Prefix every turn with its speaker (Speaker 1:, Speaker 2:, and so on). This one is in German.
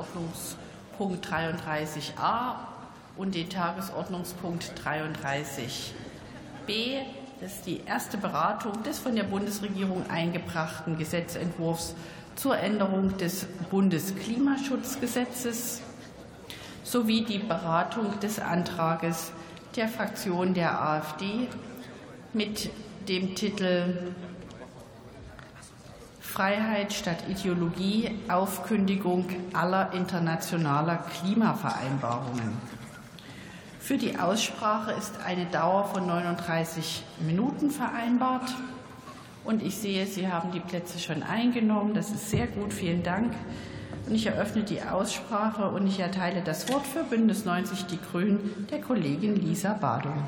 Speaker 1: Tagesordnungspunkt 33a und den Tagesordnungspunkt 33b. Das ist die erste Beratung des von der Bundesregierung eingebrachten Gesetzentwurfs zur Änderung des Bundesklimaschutzgesetzes sowie die Beratung des Antrages der Fraktion der AfD mit dem Titel Freiheit statt Ideologie, Aufkündigung aller internationaler Klimavereinbarungen. Für die Aussprache ist eine Dauer von 39 Minuten vereinbart. Und ich sehe, Sie haben die Plätze schon eingenommen. Das ist sehr gut. Vielen Dank. Und ich eröffne die Aussprache und ich erteile das Wort für Bündnis 90 Die Grünen der Kollegin Lisa Badung.